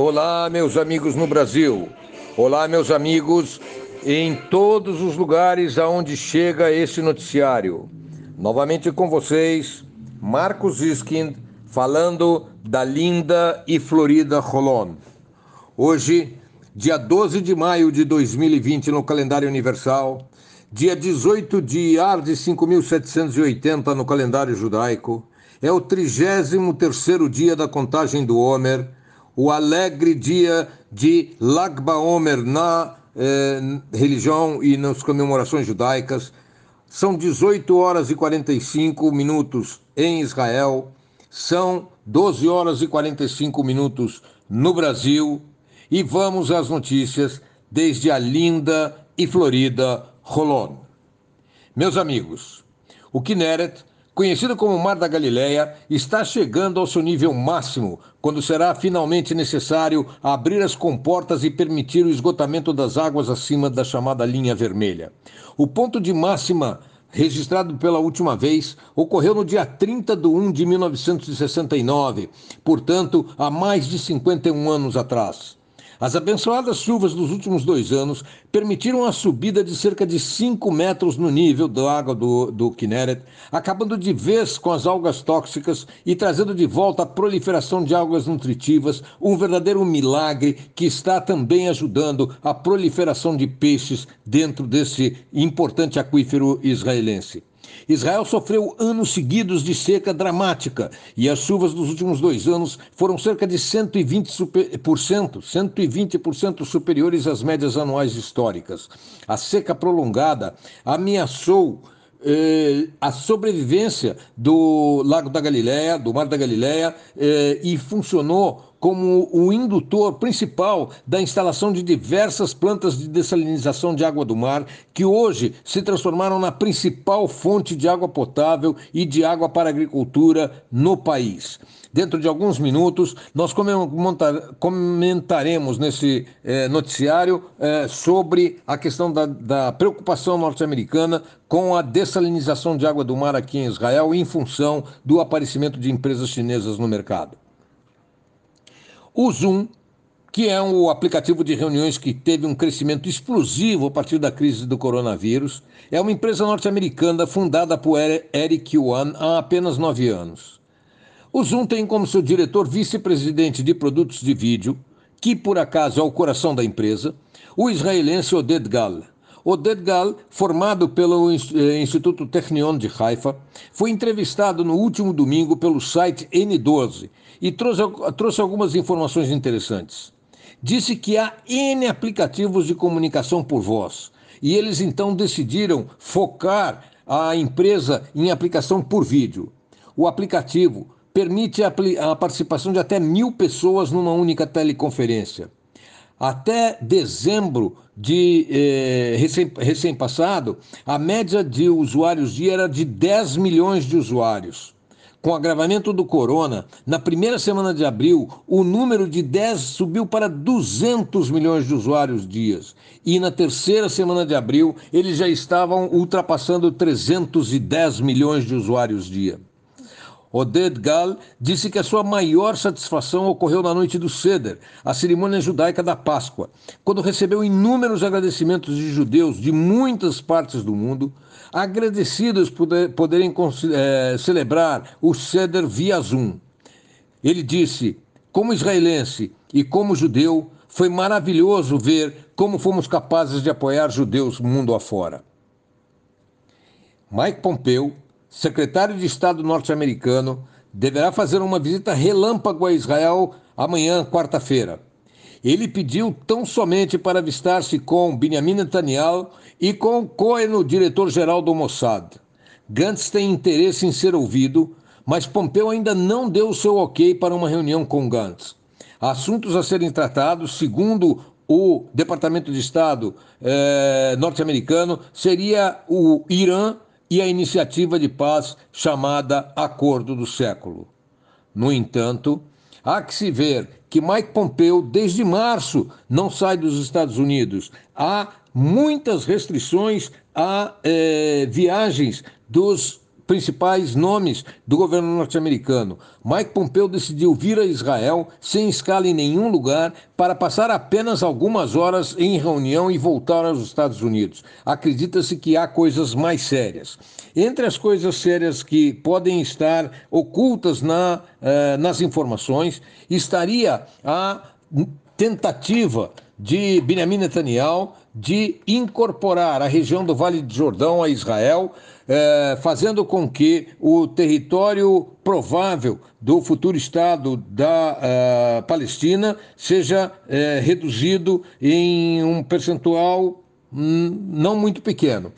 Olá, meus amigos no Brasil. Olá, meus amigos em todos os lugares aonde chega esse noticiário. Novamente com vocês, Marcos Iskind, falando da linda e florida Rolon. Hoje, dia 12 de maio de 2020 no calendário universal, dia 18 de Ar de 5780 no calendário judaico, é o 33º dia da contagem do Homer, o alegre dia de Lag BaOmer na eh, religião e nas comemorações judaicas. São 18 horas e 45 minutos em Israel, são 12 horas e 45 minutos no Brasil. E vamos às notícias desde a linda e florida Rolon. Meus amigos, o Kinneret conhecido como Mar da Galileia, está chegando ao seu nível máximo, quando será finalmente necessário abrir as comportas e permitir o esgotamento das águas acima da chamada linha vermelha. O ponto de máxima registrado pela última vez ocorreu no dia 30 de 1 de 1969, portanto, há mais de 51 anos atrás. As abençoadas chuvas dos últimos dois anos permitiram a subida de cerca de 5 metros no nível da água do, do Kinneret, acabando de vez com as algas tóxicas e trazendo de volta a proliferação de algas nutritivas, um verdadeiro milagre que está também ajudando a proliferação de peixes dentro desse importante aquífero israelense. Israel sofreu anos seguidos de seca dramática e as chuvas dos últimos dois anos foram cerca de 120%, 120% superiores às médias anuais históricas. A seca prolongada ameaçou eh, a sobrevivência do Lago da Galileia, do Mar da Galileia, eh, e funcionou como o indutor principal da instalação de diversas plantas de dessalinização de água do mar, que hoje se transformaram na principal fonte de água potável e de água para agricultura no país. Dentro de alguns minutos, nós comentaremos nesse eh, noticiário eh, sobre a questão da, da preocupação norte-americana com a dessalinização de água do mar aqui em Israel, em função do aparecimento de empresas chinesas no mercado. O Zoom, que é um aplicativo de reuniões que teve um crescimento explosivo a partir da crise do coronavírus, é uma empresa norte-americana fundada por Eric Yuan há apenas nove anos. O Zoom tem como seu diretor vice-presidente de produtos de vídeo, que por acaso é o coração da empresa, o israelense Oded Gal. Oded Gal, formado pelo eh, Instituto Technion de Haifa, foi entrevistado no último domingo pelo site N12 e trouxe, trouxe algumas informações interessantes. Disse que há N aplicativos de comunicação por voz e eles então decidiram focar a empresa em aplicação por vídeo. O aplicativo permite a participação de até mil pessoas numa única teleconferência. Até dezembro de eh, recém, recém passado, a média de usuários dia era de 10 milhões de usuários. Com o agravamento do corona, na primeira semana de abril, o número de 10 subiu para 200 milhões de usuários dias. E na terceira semana de abril, eles já estavam ultrapassando 310 milhões de usuários dia. Oded Gal disse que a sua maior satisfação ocorreu na noite do Seder, a cerimônia judaica da Páscoa, quando recebeu inúmeros agradecimentos de judeus de muitas partes do mundo, agradecidos por poderem é, celebrar o Seder via Zoom. Ele disse: como israelense e como judeu, foi maravilhoso ver como fomos capazes de apoiar judeus mundo afora. Mike Pompeu secretário de Estado norte-americano, deverá fazer uma visita relâmpago a Israel amanhã, quarta-feira. Ele pediu tão somente para avistar-se com Benjamin Netanyahu e com Cohen, o diretor-geral do Mossad. Gantz tem interesse em ser ouvido, mas Pompeu ainda não deu seu ok para uma reunião com Gantz. Assuntos a serem tratados, segundo o Departamento de Estado eh, norte-americano, seria o Irã e a iniciativa de paz chamada Acordo do Século. No entanto, há que se ver que Mike Pompeo, desde março, não sai dos Estados Unidos. Há muitas restrições a eh, viagens dos principais nomes do governo norte-americano. Mike Pompeo decidiu vir a Israel sem escala em nenhum lugar para passar apenas algumas horas em reunião e voltar aos Estados Unidos. Acredita-se que há coisas mais sérias. Entre as coisas sérias que podem estar ocultas na, eh, nas informações, estaria a tentativa de Benjamin Netanyahu de incorporar a região do Vale do Jordão a Israel, eh, fazendo com que o território provável do futuro Estado da eh, Palestina seja eh, reduzido em um percentual hum, não muito pequeno.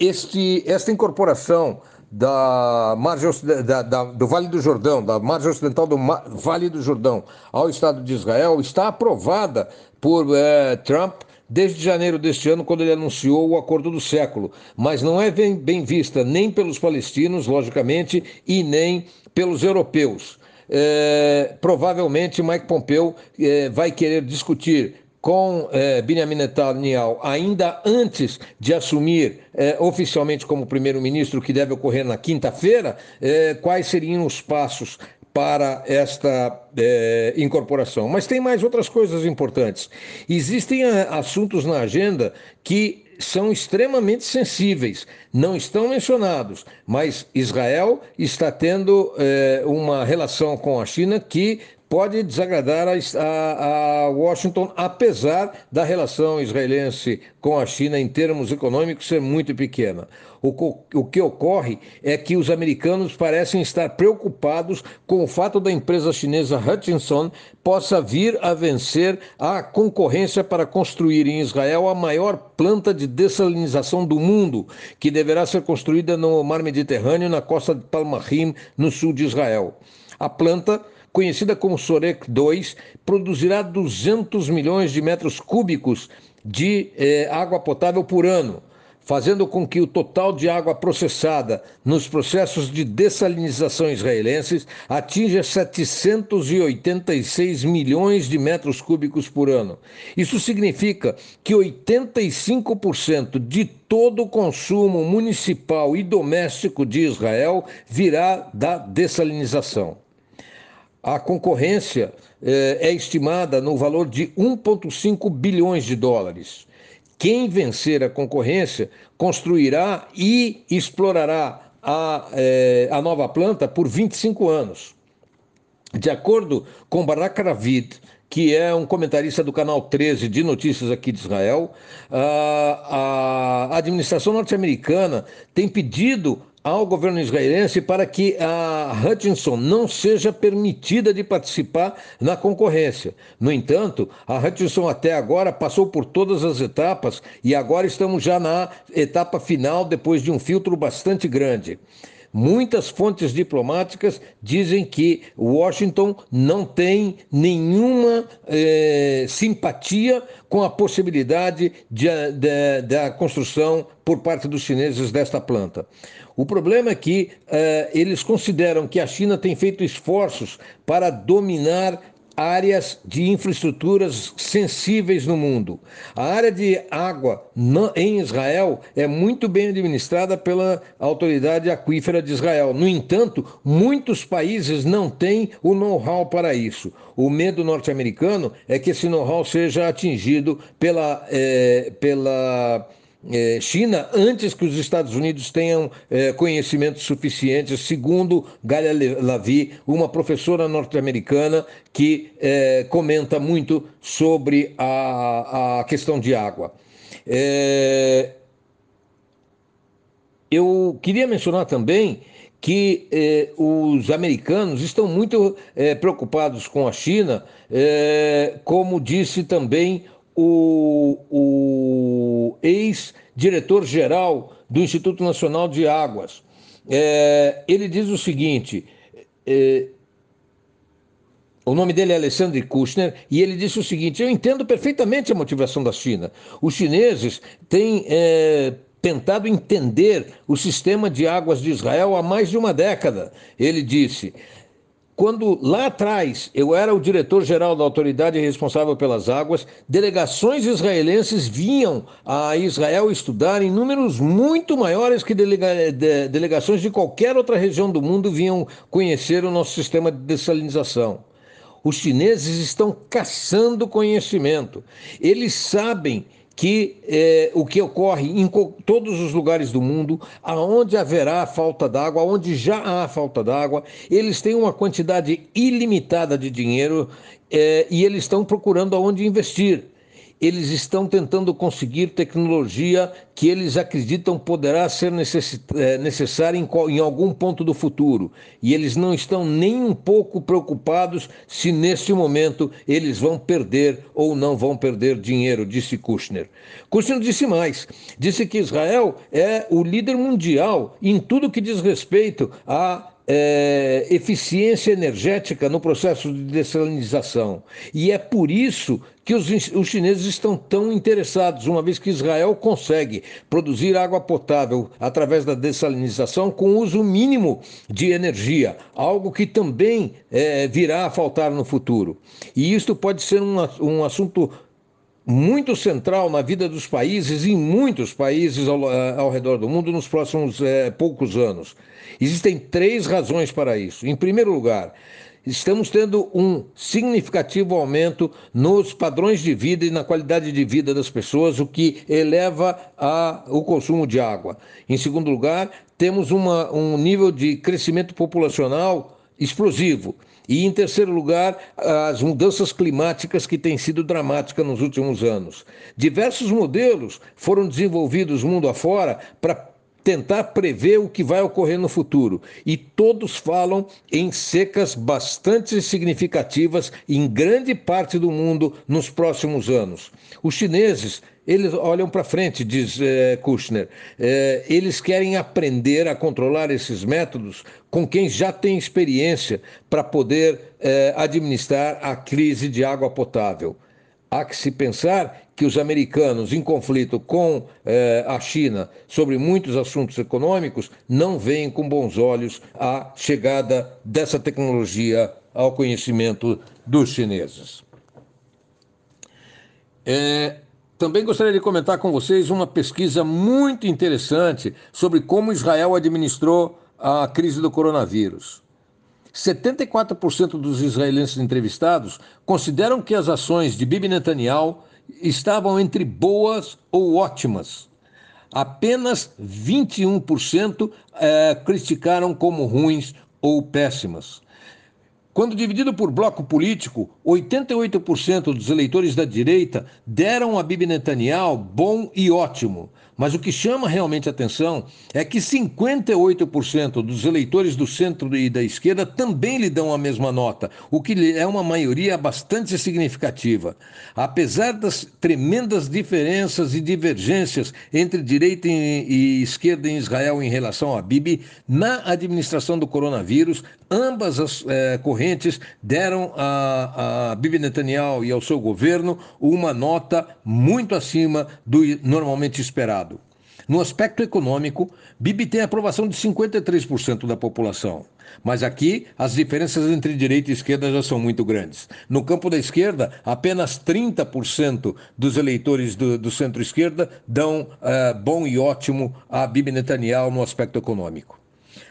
este, esta incorporação da margem da, da, do Vale do Jordão, da margem ocidental do Vale do Jordão ao Estado de Israel, está aprovada por eh, Trump desde janeiro deste ano, quando ele anunciou o acordo do século, mas não é bem, bem vista nem pelos palestinos, logicamente, e nem pelos europeus. É, provavelmente Mike Pompeo é, vai querer discutir com eh, Benjamin Netanyahu ainda antes de assumir eh, oficialmente como primeiro-ministro, que deve ocorrer na quinta-feira, eh, quais seriam os passos para esta eh, incorporação. Mas tem mais outras coisas importantes. Existem eh, assuntos na agenda que são extremamente sensíveis, não estão mencionados, mas Israel está tendo eh, uma relação com a China que pode desagradar a, a, Washington, apesar da relação israelense com a China em termos econômicos ser muito pequena. O, o que ocorre é que os americanos parecem estar preocupados com o fato da empresa chinesa Hutchinson possa vir a vencer a concorrência para construir em Israel a maior planta de dessalinização do mundo, que deverá ser construída no Mar Mediterrâneo, na costa de Palmahim, no sul de Israel. A planta conhecida como Sorek 2, produzirá 200 milhões de metros cúbicos de eh, água potável por ano, fazendo com que o total de água processada nos processos de dessalinização israelenses atinja 786 milhões de metros cúbicos por ano. Isso significa que 85% de todo o consumo municipal e doméstico de Israel virá da dessalinização. A concorrência eh, é estimada no valor de 1,5 bilhões de dólares. Quem vencer a concorrência construirá e explorará a, eh, a nova planta por 25 anos. De acordo com Barak Ravid, que é um comentarista do canal 13 de notícias aqui de Israel, a, a administração norte-americana tem pedido ao governo israelense para que a Hutchinson não seja permitida de participar na concorrência. No entanto, a Hutchinson até agora passou por todas as etapas e agora estamos já na etapa final depois de um filtro bastante grande. Muitas fontes diplomáticas dizem que Washington não tem nenhuma eh, simpatia com a possibilidade da construção por parte dos chineses desta planta. O problema é que eh, eles consideram que a China tem feito esforços para dominar áreas de infraestruturas sensíveis no mundo. A área de água em Israel é muito bem administrada pela autoridade aquífera de Israel. No entanto, muitos países não têm o know-how para isso. O medo norte-americano é que esse know-how seja atingido pela, é, pela é, China antes que os Estados Unidos tenham é, conhecimentos suficientes, segundo Galia Lavi, uma professora norte-americana que é, comenta muito sobre a, a questão de água. Eu queria mencionar também que eh, os americanos estão muito eh, preocupados com a China, eh, como disse também o, o ex-diretor-geral do Instituto Nacional de Águas. É, ele diz o seguinte: é, o nome dele é Alexandre Kushner, e ele disse o seguinte: Eu entendo perfeitamente a motivação da China. Os chineses têm é, tentado entender o sistema de águas de Israel há mais de uma década. Ele disse: quando lá atrás eu era o diretor-geral da autoridade responsável pelas águas, delegações israelenses vinham a Israel estudar em números muito maiores que delega de, delegações de qualquer outra região do mundo vinham conhecer o nosso sistema de dessalinização. Os chineses estão caçando conhecimento. Eles sabem que é, o que ocorre em todos os lugares do mundo, aonde haverá falta d'água, aonde já há falta d'água, eles têm uma quantidade ilimitada de dinheiro é, e eles estão procurando aonde investir eles estão tentando conseguir tecnologia que eles acreditam poderá ser eh, necessária em, algum ponto do futuro. E eles não estão nem um pouco preocupados se neste momento eles vão perder ou não vão perder dinheiro, disse Kushner. Kushner disse mais: disse que Israel é o líder mundial em tudo que diz respeito a é, eficiência energética no processo de dessalinização. E é por isso que os, os, chineses estão tão interessados, uma vez que Israel consegue produzir água potável através da dessalinização com uso mínimo de energia, algo que também é, virá a faltar no futuro. E isto pode ser um, um assunto muito central na vida dos países, em muitos países ao, eh, ao redor do mundo, nos próximos é, poucos anos. Existem três razões para isso. Em primeiro lugar, estamos tendo um significativo aumento nos padrões de vida e na qualidade de vida das pessoas, o que eleva a, o consumo de água. Em segundo lugar, temos uma, um nível de crescimento populacional explosivo. E, em terceiro lugar, as mudanças climáticas que têm sido dramáticas nos últimos anos. Diversos modelos foram desenvolvidos mundo afora para tentar prever o que vai ocorrer no futuro. E todos falam em secas bastante significativas em grande parte do mundo nos próximos anos. Os chineses eles olham para frente, diz é, Kushner. É, eles querem aprender a controlar esses métodos com quem já tem experiência para poder é, administrar a crise de água potável. Há que se pensar que os americanos, em conflito com eh, a China sobre muitos assuntos econômicos, não veem com bons olhos a chegada dessa tecnologia ao conhecimento dos chineses. É, também gostaria de comentar com vocês uma pesquisa muito interessante sobre como Israel administrou a crise do coronavírus. 74% dos israelenses entrevistados consideram que as ações de Bibi Netanyahu estavam entre boas ou ótimas. Apenas 21% eh, criticaram como ruins ou péssimas. Quando dividido por bloco político, 88% dos eleitores da direita deram a Bibi Netanyahu bom e ótimo, mas o que chama realmente atenção é que 58% dos eleitores do centro e da esquerda também lhe dão a mesma nota, o que é uma maioria bastante significativa. Apesar das tremendas diferenças e divergências entre direita e esquerda em Israel em relação a Bibi, na administração do coronavírus, ambas as é, correntes deram a, a Bibi Netanyahu e ao seu governo uma nota muito acima do normalmente esperado. No aspecto econômico, Bibi tem aprovação de 53% da população. Mas aqui, as diferenças entre direita e esquerda já são muito grandes. No campo da esquerda, apenas 30% dos eleitores do, do centro-esquerda dão uh, bom e ótimo a Bibi Netanyahu no aspecto econômico.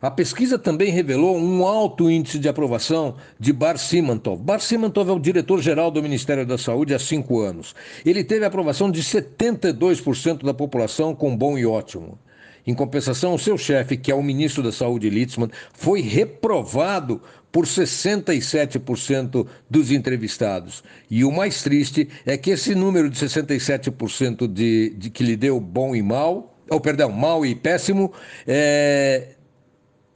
A pesquisa também revelou um alto índice de aprovação de Bar Simantov. Bar Simantov é o diretor-geral do Ministério da Saúde há cinco anos. Ele teve aprovação de 72% da população com bom e ótimo. Em compensação, o seu chefe, que é o ministro da Saúde, Litzman, foi reprovado por 67% dos entrevistados. E o mais triste é que esse número de 67% de, de que lhe deu bom e mal, ou perdão, mal e péssimo, é,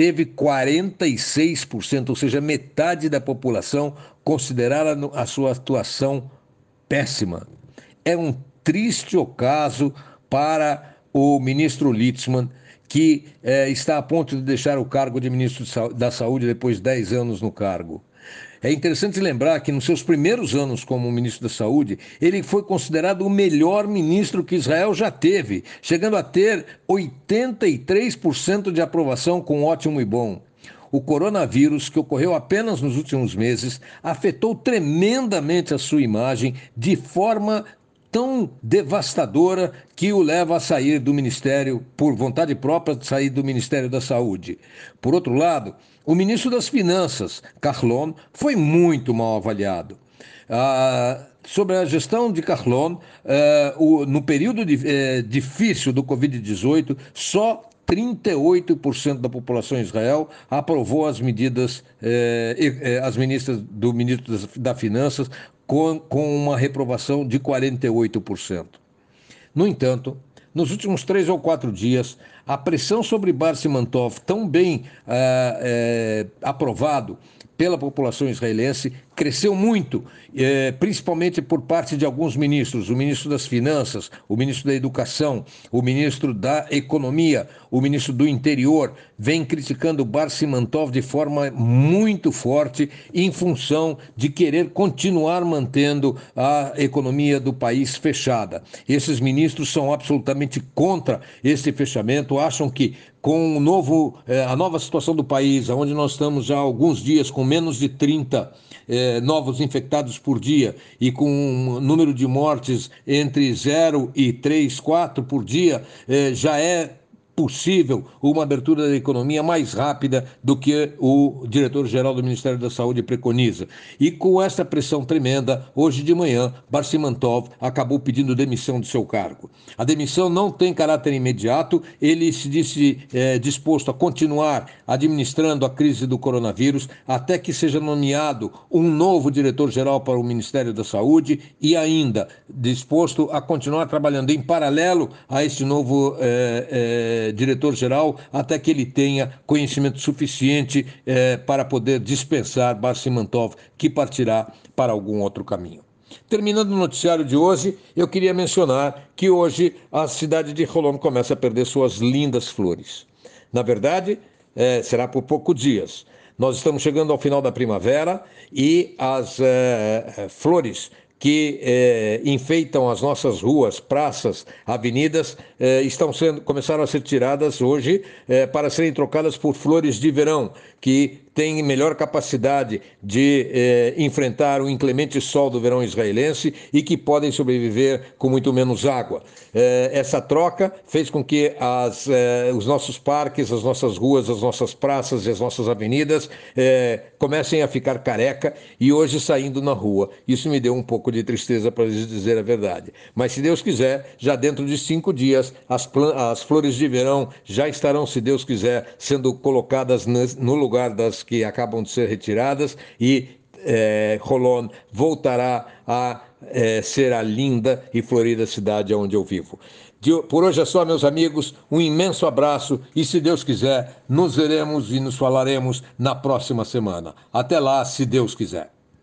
teve 46%, ou seja, metade da população considerara a sua atuação péssima. É um triste ocaso para o ministro Litzmann, que eh, está a ponto de deixar o cargo de ministro da Saúde depois de 10 anos no cargo. É interessante lembrar que nos seus primeiros anos como ministro da Saúde, ele foi considerado o melhor ministro que Israel já teve, chegando a ter 83% de aprovação com ótimo e bom. o coronavírus, que ocorreu apenas nos últimos meses, afetou tremendamente a sua imagem de forma tão devastadora que o leva a sair do Ministério, por vontade própria, de sair do Ministério da Saúde. Por outro lado, o ministro das Finanças, Carlon, foi muito mal avaliado. Ah, sobre a gestão de Carlon, eh, o, no período de, eh, difícil do Covid-18, só 38% da população Israel aprovou as medidas, eh, as ministras do ministro das, da Finanças com, com uma reprovação de 48%. No entanto, nos últimos três ou quatro dias, a pressão sobre Bar Simantov, tão bem aprovado pela população israelense, cresceu muito, eh, principalmente por parte de alguns ministros, o ministro das Finanças, o ministro da Educação, o ministro da Economia, o ministro do Interior, vem criticando Bar Simantov de forma muito forte em função de querer continuar mantendo a economia do país fechada. Esses ministros são absolutamente contra esse fechamento, acham que com o novo, eh, a nova situação do país, onde nós estamos já há alguns dias com menos de 30 eh, novos infectados por dia e com um número de mortes entre 0 e 3, 4 por dia, eh, já é possível uma abertura da economia mais rápida do que o diretor-geral do Ministério da Saúde preconiza. E com essa pressão tremenda, hoje de manhã, Barsimantov acabou pedindo demissão do seu cargo. A demissão não tem caráter imediato, ele se disse é, disposto a continuar administrando a crise do coronavírus até que seja nomeado um novo diretor-geral para o Ministério da Saúde e ainda disposto a continuar trabalhando em paralelo a este novo é, é, diretor-geral até que ele tenha conhecimento suficiente eh, para poder dispensar Barsimantov, que partirá para algum outro caminho. Terminando o noticiário de hoje, eu queria mencionar que hoje a cidade de Rolon começa a perder suas lindas flores. Na verdade, eh, será por poucos dias. Nós estamos chegando ao final da primavera e as eh, flores que eh, enfeitam as nossas ruas, praças, avenidas, eh, estão sendo começaram a ser tiradas hoje eh, para serem trocadas por flores de verão, que têm melhor capacidade de eh, enfrentar o inclemente sol do verão israelense e que podem sobreviver com muito menos água. Eh, essa troca fez com que as, eh, os nossos parques, as nossas ruas, as nossas praças e as nossas avenidas eh, comecem a ficar careca e hoje saindo na rua. Isso me deu um pouco de tristeza, para dizer a verdade. Mas se Deus quiser, já dentro de cinco dias, as, as flores de verão já estarão, se Deus quiser, sendo colocadas no lugar das que acabam de ser retiradas e é, Rolon voltará a é, ser a linda e florida cidade onde eu vivo. De, por hoje é só, meus amigos, um imenso abraço e, se Deus quiser, nos veremos e nos falaremos na próxima semana. Até lá, se Deus quiser.